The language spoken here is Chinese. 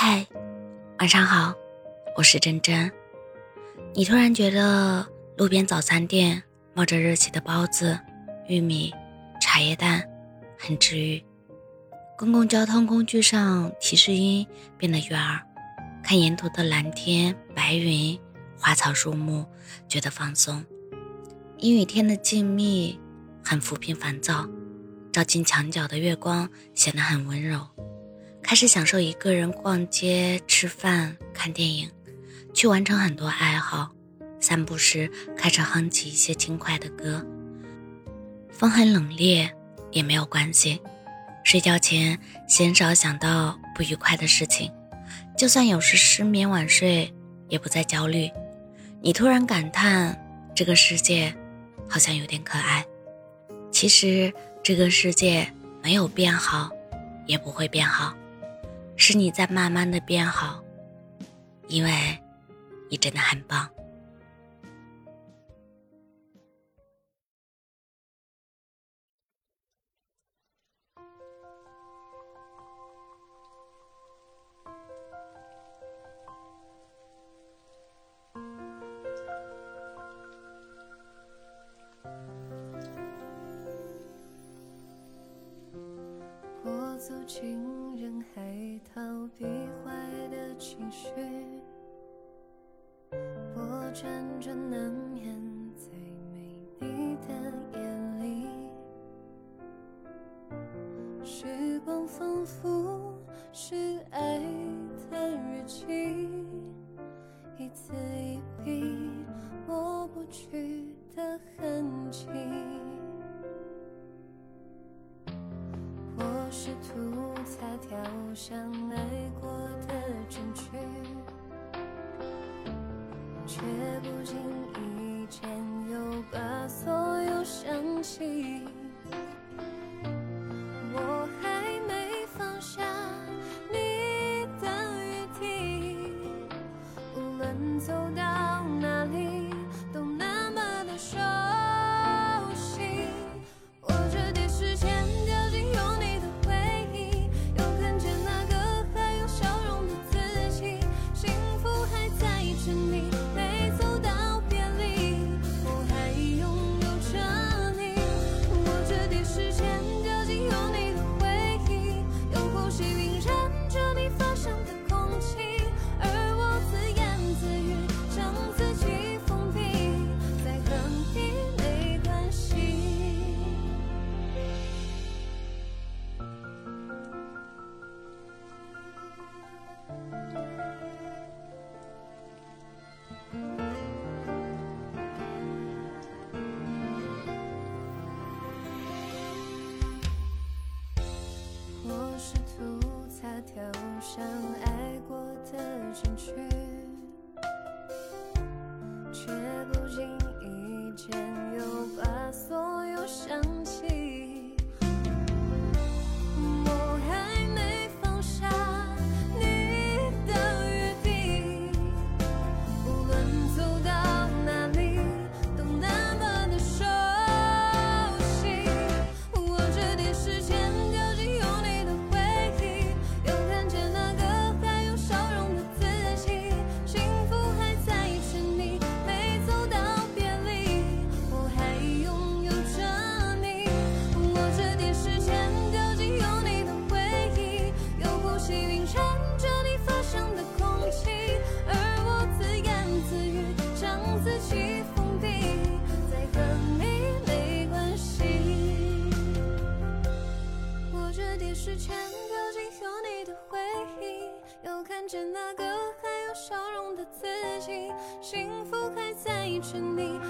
嗨，晚上好，我是真真。你突然觉得路边早餐店冒着热气的包子、玉米、茶叶蛋很治愈。公共交通工具上提示音变得悦耳，看沿途的蓝天白云、花草树木，觉得放松。阴雨天的静谧很抚平烦躁，照进墙角的月光显得很温柔。开始享受一个人逛街、吃饭、看电影，去完成很多爱好。散步时开车哼起一些轻快的歌。风很冷冽也没有关系。睡觉前鲜少想到不愉快的事情，就算有时失眠晚睡，也不再焦虑。你突然感叹这个世界好像有点可爱。其实这个世界没有变好，也不会变好。是你在慢慢的变好，因为你真的很棒。我走进。人海逃避坏的情绪，我辗转难眠在没你的夜里，时光仿佛是爱的日记，一字一笔抹不去的痕迹。我试图擦掉相爱过的证据，却不经意间却成，你。